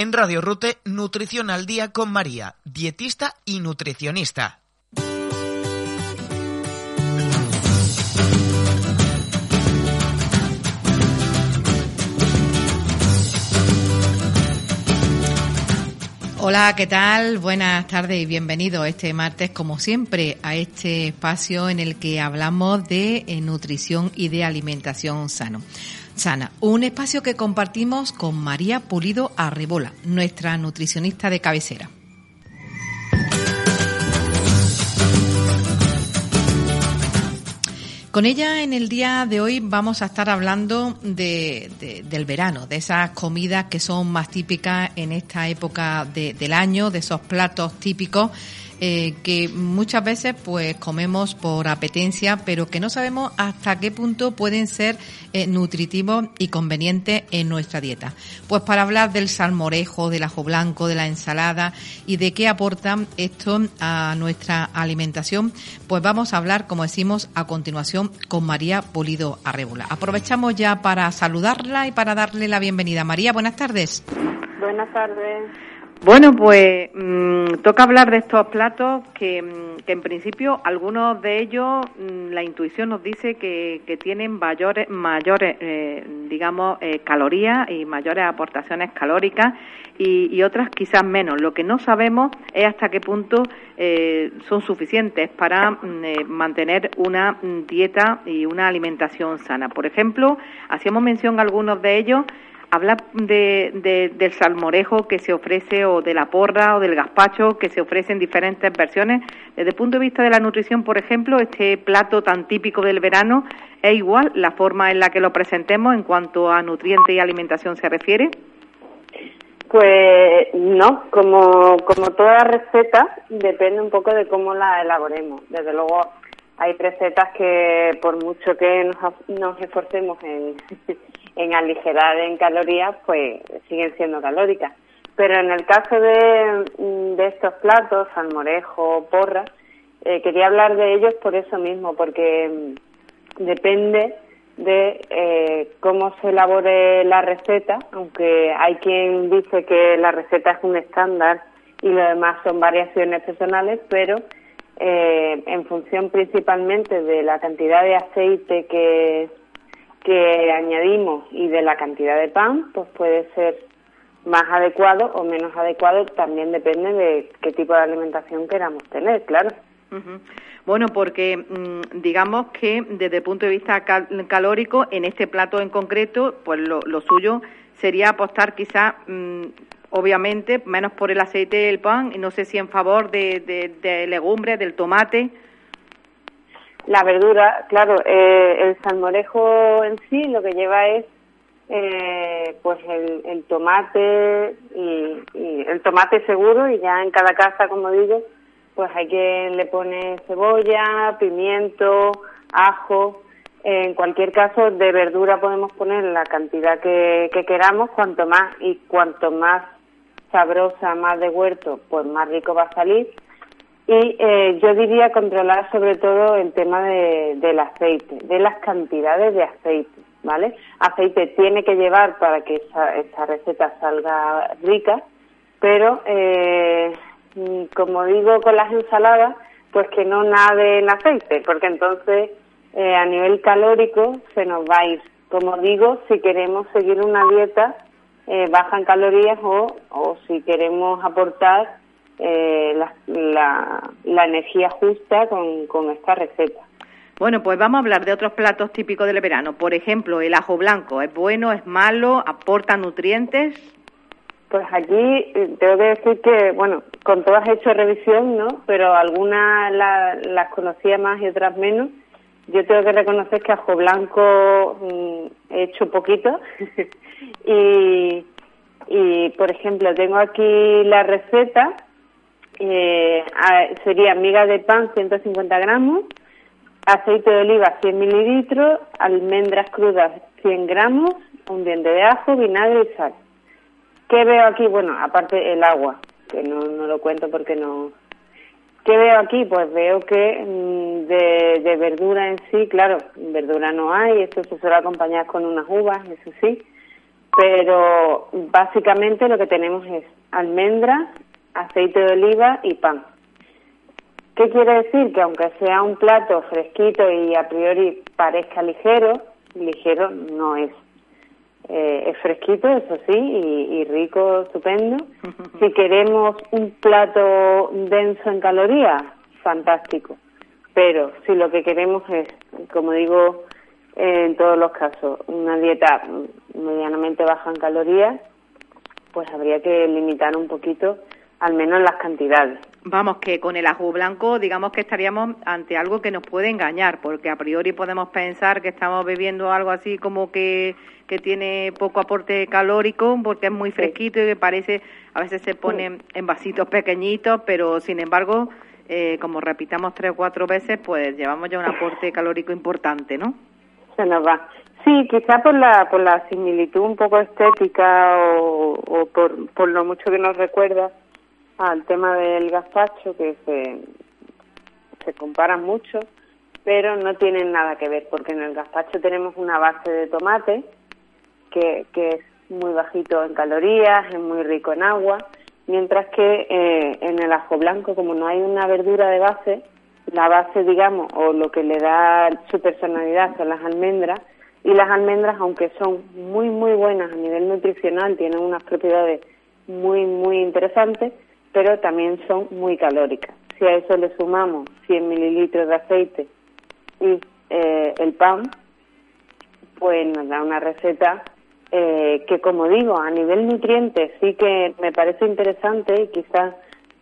En Radio Rute, Nutrición al Día con María, dietista y nutricionista. Hola, ¿qué tal? Buenas tardes y bienvenido este martes, como siempre, a este espacio en el que hablamos de eh, nutrición y de alimentación sano. Sana, un espacio que compartimos con María Pulido Arribola, nuestra nutricionista de cabecera. Con ella en el día de hoy vamos a estar hablando de, del verano, de esas comidas que son más típicas en esta época del año, de esos platos típicos eh, que muchas veces pues comemos por apetencia, pero que no sabemos hasta qué punto pueden ser eh, nutritivos y convenientes en nuestra dieta. Pues para hablar del salmorejo, del ajo blanco, de la ensalada y de qué aportan esto a nuestra alimentación, pues vamos a hablar, como decimos, a continuación con María Polido Arrebola. Aprovechamos ya para saludarla y para darle la bienvenida. María, buenas tardes. Buenas tardes. Bueno, pues mm, toca hablar de estos platos que, mm, que en principio algunos de ellos mm, la intuición nos dice que, que tienen mayores, mayores eh, digamos, eh, calorías y mayores aportaciones calóricas y, y, otras quizás menos. Lo que no sabemos es hasta qué punto eh, son suficientes para eh, mantener una dieta y una alimentación sana. Por ejemplo, hacíamos mención a algunos de ellos Habla de, de, del salmorejo que se ofrece o de la porra o del gazpacho que se ofrece en diferentes versiones. Desde el punto de vista de la nutrición, por ejemplo, este plato tan típico del verano es igual la forma en la que lo presentemos en cuanto a nutrientes y alimentación se refiere. Pues no, como, como toda receta depende un poco de cómo la elaboremos. Desde luego hay recetas que por mucho que nos, nos esforcemos en, en aligerar en calorías, pues siguen siendo calóricas. Pero en el caso de, mm, de estos platos, salmorejo, porra, eh, quería hablar de ellos por eso mismo, porque mm, depende de eh, cómo se elabore la receta, aunque hay quien dice que la receta es un estándar y lo demás son variaciones personales, pero eh, en función principalmente de la cantidad de aceite que que añadimos y de la cantidad de pan, pues puede ser más adecuado o menos adecuado, también depende de qué tipo de alimentación queramos tener, claro. Bueno, porque mm, digamos que desde el punto de vista calórico, en este plato en concreto, pues lo, lo suyo sería apostar quizá, mm, obviamente, menos por el aceite del pan, y no sé si en favor de, de, legumbres, del tomate. La verdura, claro, eh, el salmorejo en sí lo que lleva es eh, pues el, el tomate y, el tomate seguro y ya en cada casa, como digo, pues hay que le pone cebolla, pimiento, ajo. En cualquier caso, de verdura podemos poner la cantidad que queramos, cuanto más y cuanto más sabrosa, más de huerto, pues más rico va a salir y eh, yo diría controlar sobre todo el tema de, del aceite, de las cantidades de aceite, ¿vale? Aceite tiene que llevar para que esa, esta receta salga rica, pero eh, como digo con las ensaladas, pues que no nade en aceite, porque entonces eh, a nivel calórico se nos va a ir. Como digo, si queremos seguir una dieta eh, baja en calorías o, o si queremos aportar eh, la, la, la, energía justa con, con esta receta. Bueno, pues vamos a hablar de otros platos típicos del verano. Por ejemplo, el ajo blanco. ¿Es bueno, es malo, aporta nutrientes? Pues aquí eh, tengo que decir que, bueno, con todas he hecho revisión, ¿no? Pero algunas la, las conocía más y otras menos. Yo tengo que reconocer que ajo blanco mm, he hecho poquito. Y, y, por ejemplo, tengo aquí la receta, eh, sería miga de pan 150 gramos, aceite de oliva 100 mililitros, almendras crudas 100 gramos, un diente de ajo, vinagre y sal. ¿Qué veo aquí? Bueno, aparte el agua, que no, no lo cuento porque no... ¿Qué veo aquí? Pues veo que mm, de, verdura en sí, claro, verdura no hay, esto se suele acompañar con unas uvas, eso sí, pero básicamente lo que tenemos es almendras, aceite de oliva y pan. ¿Qué quiere decir? Que aunque sea un plato fresquito y a priori parezca ligero, ligero no es. Eh, es fresquito, eso sí, y, rico, estupendo. Si queremos un plato denso en calorías, fantástico. Pero si lo que queremos es, como digo en todos los casos, una dieta medianamente baja en calorías, pues habría que limitar un poquito al menos las cantidades. Vamos, que con el ajo blanco digamos que estaríamos ante algo que nos puede engañar, porque a priori podemos pensar que estamos bebiendo algo así como que, que tiene poco aporte calórico, porque es muy fresquito y que parece, a veces se pone en vasitos pequeñitos, pero sin embargo, eh, como repitamos tres o cuatro veces, pues llevamos ya un aporte calórico importante, ¿no? Se nos va. Sí, quizá por la, por la similitud un poco estética o, o por, por lo mucho que nos recuerda al tema del gazpacho, que se, se comparan mucho, pero no tienen nada que ver, porque en el gazpacho tenemos una base de tomate, que, que es muy bajito en calorías, es muy rico en agua, mientras que eh, en el ajo blanco, como no hay una verdura de base, la base, digamos, o lo que le da su personalidad son las almendras, y las almendras, aunque son muy, muy buenas a nivel nutricional, tienen unas propiedades muy, muy interesantes, pero también son muy calóricas. Si a eso le sumamos 100 mililitros de aceite y eh, el pan, pues nos da una receta eh, que, como digo, a nivel nutriente sí que me parece interesante y quizás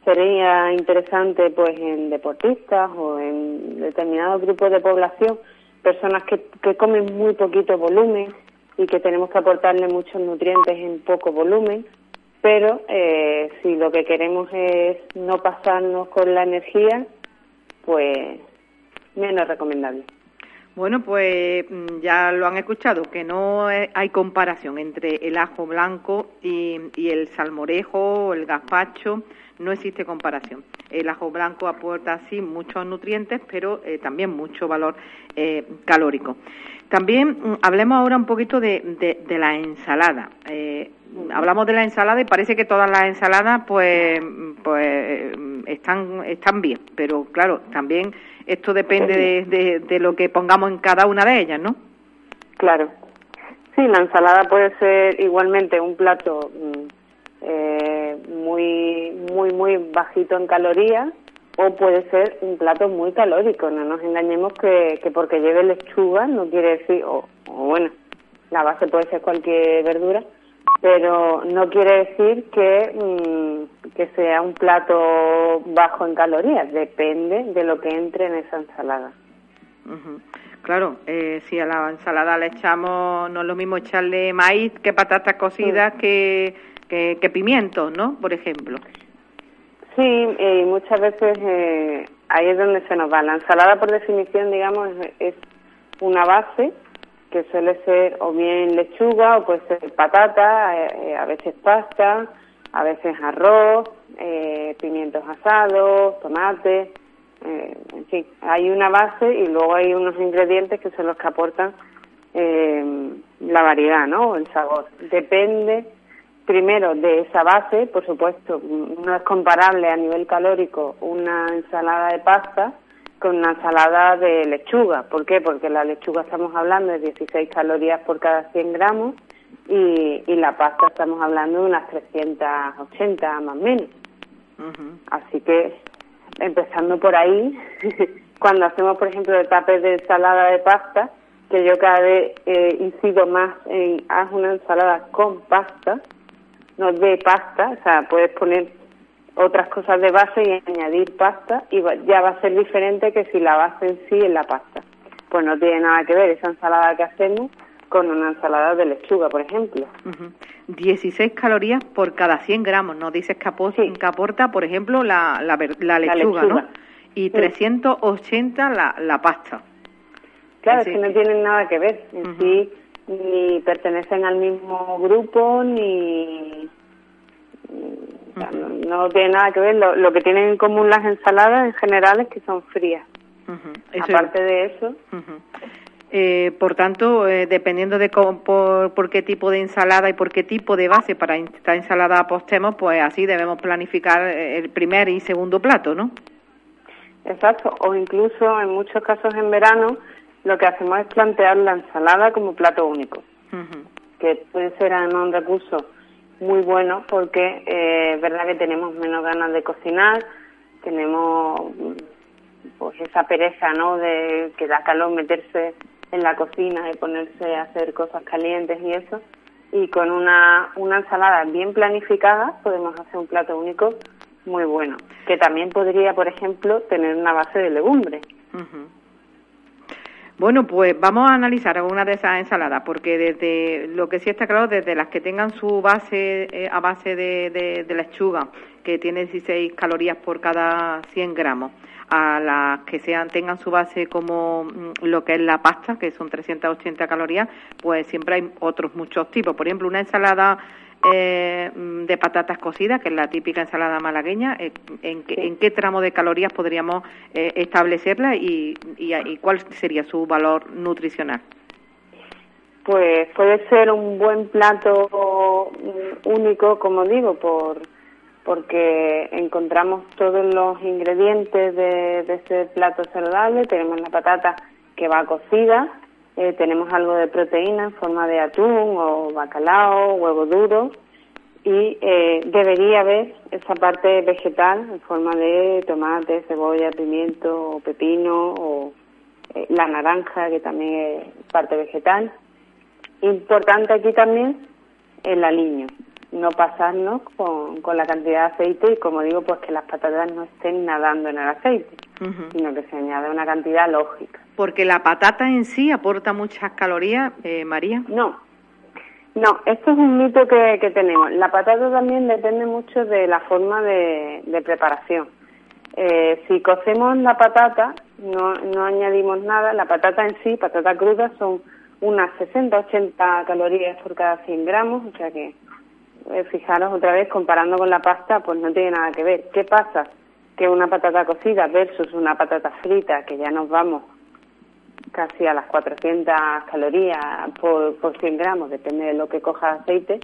sería interesante pues en deportistas o en determinados grupos de población, personas que comen muy poquito volumen y que tenemos que aportarle muchos nutrientes en poco volumen pero eh, si lo que queremos es no pasarnos con la energía, pues menos recomendable. Bueno, pues mm, ya lo han escuchado, que no hay comparación entre el ajo blanco y, el salmorejo o el gazpacho, no existe comparación. El ajo blanco aporta sí muchos nutrientes, pero eh, también mucho valor eh, calórico. También mm, hablemos ahora un poquito de, de, la ensalada. Eh, hablamos de la ensalada y parece que todas las ensaladas pues, pues están, están bien, pero claro, también esto depende de, de, lo que pongamos en cada una de ellas, ¿no? Claro. Sí, la ensalada puede ser igualmente un plato mm, eh, muy, muy, muy bajito en calorías o puede ser un plato muy calórico. No nos engañemos que, que porque lleve lechuga no quiere decir, o, bueno, la base puede ser cualquier verdura, pero no quiere decir que, mm, que sea un plato bajo en calorías, depende de lo que entre en esa ensalada. Claro, eh, si a la ensalada le echamos, no es lo mismo echarle maíz que patatas cocidas que, que, que pimientos, ¿no? Por ejemplo. Sí, y muchas veces eh, ahí es donde se nos va. La ensalada, por definición, digamos, es una base que suele ser o bien lechuga o puede ser patata, eh, eh, a veces pasta, a veces arroz, pimientos asados, tomate, en fin, hay una base y luego hay unos ingredientes que son los que aportan la variedad, ¿no? El sabor. Depende primero de esa base, por supuesto, no es comparable a nivel calórico una ensalada de pasta con una ensalada de lechuga. ¿Por qué? Porque la lechuga estamos hablando de 16 calorías por cada 100 gramos y, y la pasta estamos hablando de unas 380 más o menos. Así que, empezando por ahí, cuando hacemos, por ejemplo, etapas de ensalada de pasta, que yo cada vez eh, incido más en haz una ensalada con pasta, no de pasta, o sea, puedes poner otras cosas de base y añadir pasta y ya va a ser diferente que si la base en sí es la pasta. pues no tiene nada que ver esa ensalada que hacemos con una ensalada de lechuga, por ejemplo. 16 calorías por cada 100 gramos, nos dices que, aporta, por ejemplo, la, la, lechuga, ¿no? Y 380 la, la pasta. Claro, es, que no tienen nada que ver. En sí, ni pertenecen al mismo grupo, ni. no, tiene nada que ver. Lo, que tienen en común las ensaladas en general es que son frías. Aparte de eso. Eh, por tanto, eh, dependiendo de por, qué tipo de ensalada y por qué tipo de base para esta ensalada apostemos, pues así debemos planificar eh, el primer y segundo plato, ¿no? Exacto, o incluso en muchos casos en verano lo que hacemos es plantear la ensalada como plato único, que puede ser un recurso muy bueno porque es verdad que tenemos menos ganas de cocinar, tenemos pues esa pereza, ¿no? De que da calor meterse en la cocina y ponerse a hacer cosas calientes y eso. Y con una, una ensalada bien planificada podemos hacer un plato único muy bueno, que también podría, por ejemplo, tener una base de legumbres. Bueno, pues vamos a analizar alguna de esas ensaladas, porque desde lo que sí está claro, desde las que tengan su base eh, a base de, de, lechuga, que tiene 16 calorías por cada 100 gramos, a las que sean tengan su base como mm, lo que es la pasta, que son 380 calorías, pues siempre hay otros muchos tipos. Por ejemplo, una ensalada eh, de patatas cocidas, que es la típica ensalada malagueña, eh, ¿en, qué, tramo de calorías podríamos eh, establecerla y, y cuál sería su valor nutricional? Pues puede ser un buen plato único, como digo, por porque encontramos todos los ingredientes de, de este plato saludable. Tenemos la patata que va cocida, eh, tenemos algo de proteína en forma de atún o bacalao, huevo duro y eh, debería haber esa parte vegetal en forma de tomate, cebolla, pimiento, pepino o eh, la naranja que también es parte vegetal. Importante aquí también el aliño no pasarnos con, con, la cantidad de aceite y como digo, pues que las patatas no estén nadando en el aceite, sino que se añade una cantidad lógica. Porque la patata en sí aporta muchas calorías, eh, María. No, no, esto es un mito que, tenemos. La patata también depende mucho de la forma de, de preparación. Eh, si cocemos la patata, no, no añadimos nada. La patata en sí, patata cruda, son unas 60-80 calorías por cada 100 gramos, o sea que eh, fijaros otra vez, comparando con la pasta, pues no tiene nada que ver. ¿Qué pasa? Que una patata cocida versus una patata frita, que ya nos vamos casi a las 400 calorías por, por 100 gramos, depende de lo que coja aceite,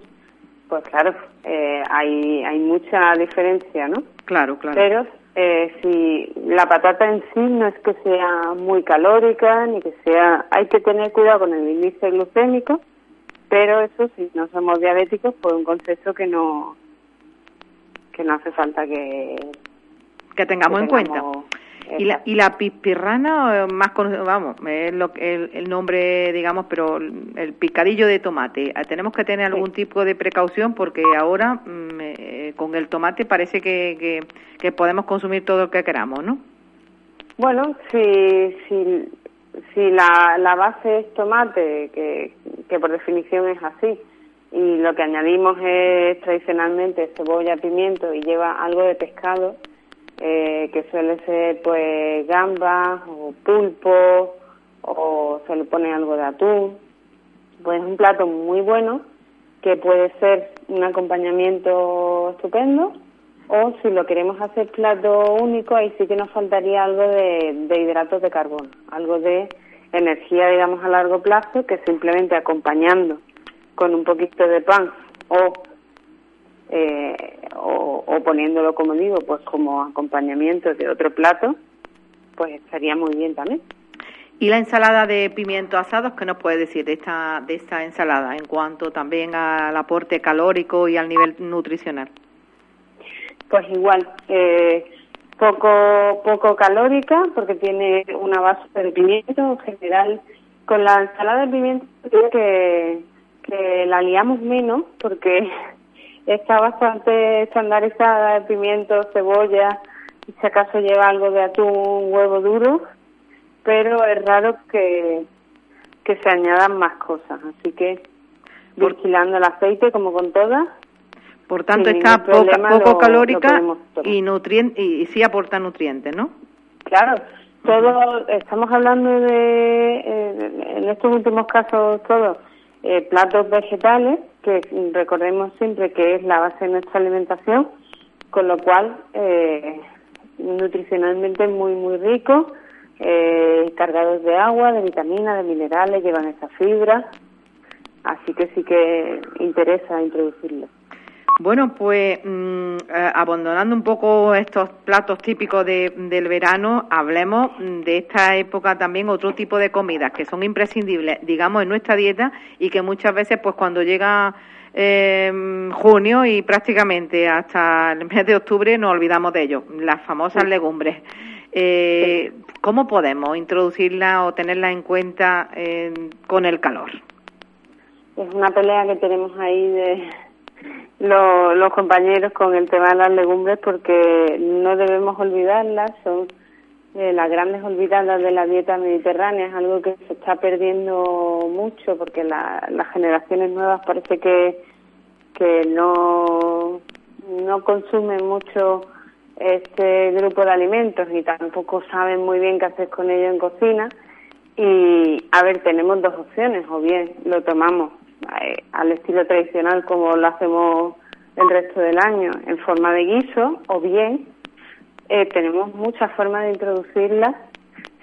pues claro, eh, hay, hay mucha diferencia, ¿no? Claro, claro. Pero eh, si la patata en sí no es que sea muy calórica, ni que sea, hay que tener cuidado con el índice glucémico, pero eso, si no somos diabéticos, pues un concepto que no que no hace falta que que tengamos, en cuenta. Y la, y la pispirrana, más vamos, es lo, el, el nombre, digamos, pero el picadillo de tomate. ¿Tenemos que tener algún tipo de precaución? Porque ahora mm, eh, con el tomate parece que, que, que, podemos consumir todo lo que queramos, ¿no? Bueno, si, si si la, la base es tomate, que, que por definición es así, y lo que añadimos es tradicionalmente cebolla, pimiento y lleva algo de pescado, eh, que suele ser pues gambas o pulpo o se le pone algo de atún, pues es un plato muy bueno que puede ser un acompañamiento estupendo o si lo queremos hacer plato único, ahí sí que nos faltaría algo de, hidratos de carbono, algo de energía, digamos, a largo plazo, que simplemente acompañando con un poquito de pan o, eh, o, o, poniéndolo, como digo, pues como acompañamiento de otro plato, pues estaría muy bien también. ¿Y la ensalada de pimiento asados qué nos puede decir de esta, de esta ensalada en cuanto también al aporte calórico y al nivel nutricional? pues igual, eh, poco, poco calórica porque tiene una base de pimiento. En general, con la ensalada de pimiento creo que, que la liamos menos porque está bastante estandarizada de pimiento, cebolla, y si acaso lleva algo de atún, huevo duro, pero es raro que, que se añadan más cosas. Así que vigilando el aceite como con todas. Por tanto, está poco calórica y, nutrien y, sí aporta nutrientes, ¿no? Claro, todo, estamos hablando de, eh, en estos últimos casos, todos eh, platos vegetales, que recordemos siempre que es la base de nuestra alimentación, con lo cual eh, nutricionalmente muy, muy rico, eh, cargados de agua, de vitaminas, de minerales, llevan esa fibra, así que sí que interesa introducirlo. Bueno, pues mm, eh, abandonando un poco estos platos típicos de, del verano, hablemos de esta época también otro tipo de comidas que son imprescindibles, digamos, en nuestra dieta y que muchas veces, pues cuando llega eh, junio y prácticamente hasta el mes de octubre nos olvidamos de ello, las famosas legumbres. Eh, ¿Cómo podemos introducirlas o tenerlas en cuenta eh, con el calor? Es una pelea que tenemos ahí de los compañeros con el tema de las legumbres porque no debemos olvidarlas, son eh, las grandes olvidadas de la dieta mediterránea, es algo que se está perdiendo mucho porque las generaciones nuevas parece que, que no, no consumen mucho este grupo de alimentos y tampoco saben muy bien qué hacer con ello en cocina. Y a ver, tenemos dos opciones, o bien lo tomamos al estilo tradicional como lo hacemos el resto del año en forma de guiso, o bien eh, tenemos muchas formas de introducirlas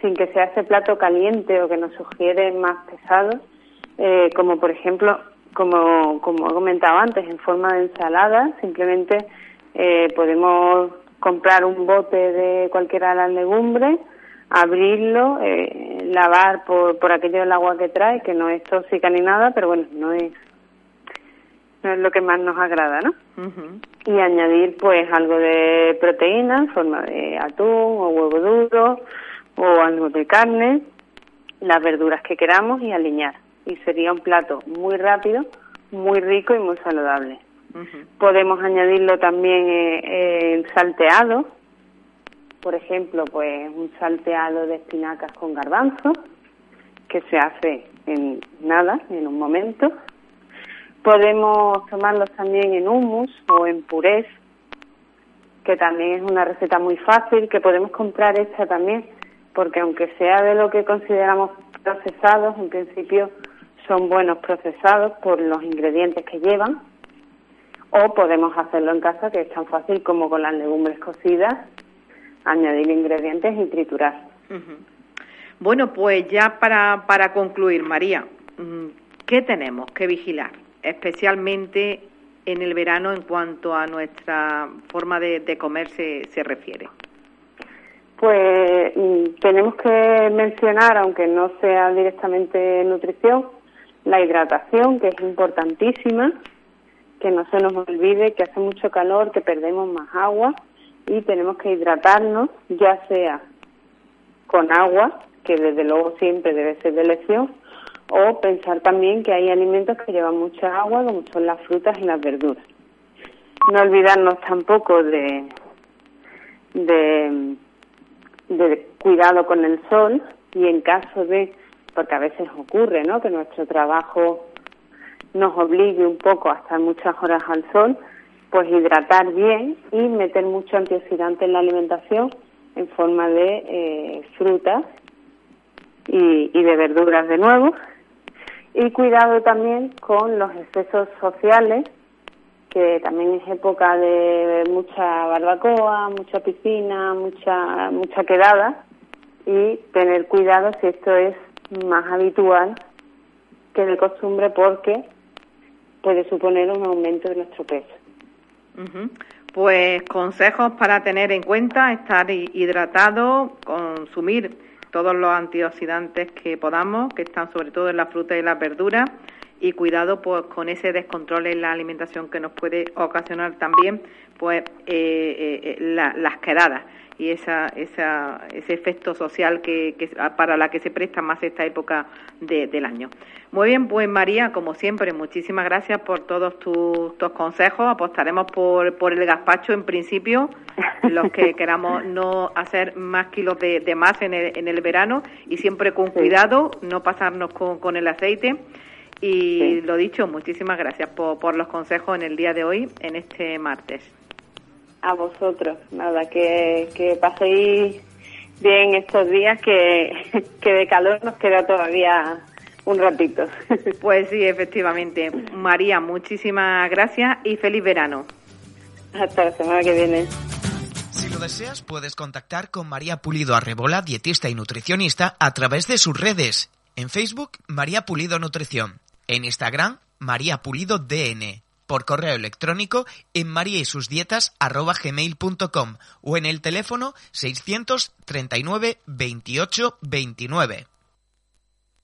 sin que sea ese plato caliente o que nos sugiere más pesado, eh, como por ejemplo, como, como he comentado antes, en forma de ensalada, simplemente eh, podemos comprar un bote de cualquiera de las legumbres, abrirlo, eh, lavar por, por aquello del agua que trae, que no es tóxica ni nada, pero bueno, no es no es lo que más nos agrada, ¿no? Y añadir pues algo de proteína en forma de atún o huevo duro o algo de carne, las verduras que queramos y alinear. Y sería un plato muy rápido, muy rico y muy saludable. Podemos añadirlo también eh, salteado, por ejemplo, pues un salteado de espinacas con garbanzos, que se hace en nada, en un momento, Podemos tomarlos también en hummus o en purés, que también es una receta muy fácil, que podemos comprar esta también, porque aunque sea de lo que consideramos procesados, en principio son buenos procesados por los ingredientes que llevan, o podemos hacerlo en casa, que es tan fácil como con las legumbres cocidas, añadir ingredientes y triturar. Bueno, pues ya para, para concluir, María, mm, ¿qué tenemos que vigilar? especialmente en el verano en cuanto a nuestra forma de, comer se, se refiere? Pues mm, tenemos que mencionar, aunque no sea directamente nutrición, la hidratación, que es importantísima, que no se nos olvide que hace mucho calor, que perdemos más agua y tenemos que hidratarnos, ya sea con agua, que desde luego siempre debe ser de elección, o pensar también que hay alimentos que llevan mucha agua, como son las frutas y las verduras. No olvidarnos tampoco de, de, de cuidado con el sol y en caso de, porque a veces ocurre, ¿no? Que nuestro trabajo nos obligue un poco a estar muchas horas al sol, pues hidratar bien y meter mucho antioxidante en la alimentación en forma de eh, frutas y, y de verduras de nuevo y cuidado también con los excesos sociales, que también es época de mucha barbacoa, mucha piscina, mucha, mucha quedada, y tener cuidado si esto es más habitual que de costumbre porque puede suponer un aumento de nuestro peso. Pues consejos para tener en cuenta, estar hidratado, consumir todos los antioxidantes que podamos, que están sobre todo en la fruta y las verduras, y cuidado pues con ese descontrol en la alimentación que nos puede ocasionar también pues eh, las quedadas y esa, esa, ese efecto social que, para la que se presta más esta época del año. Muy bien, pues María, como siempre, muchísimas gracias por todos tus, consejos. Apostaremos por, por el gazpacho en principio, los que queramos no hacer más kilos de, más en el, en el verano y siempre con cuidado, no pasarnos con, con el aceite. Y lo dicho, muchísimas gracias por, por los consejos en el día de hoy, en este martes. A vosotros, nada, que, que paséis bien estos días, que, que de calor nos queda todavía un ratito. Pues sí, efectivamente. María, muchísimas gracias y feliz verano. Hasta la semana que viene. Si lo deseas, puedes contactar con María Pulido Arrebola, dietista y nutricionista, a través de sus redes. En Facebook, María Pulido Nutrición. En Instagram, María Pulido DN por correo electrónico en maría y sus dietas o en el teléfono 639 28 29.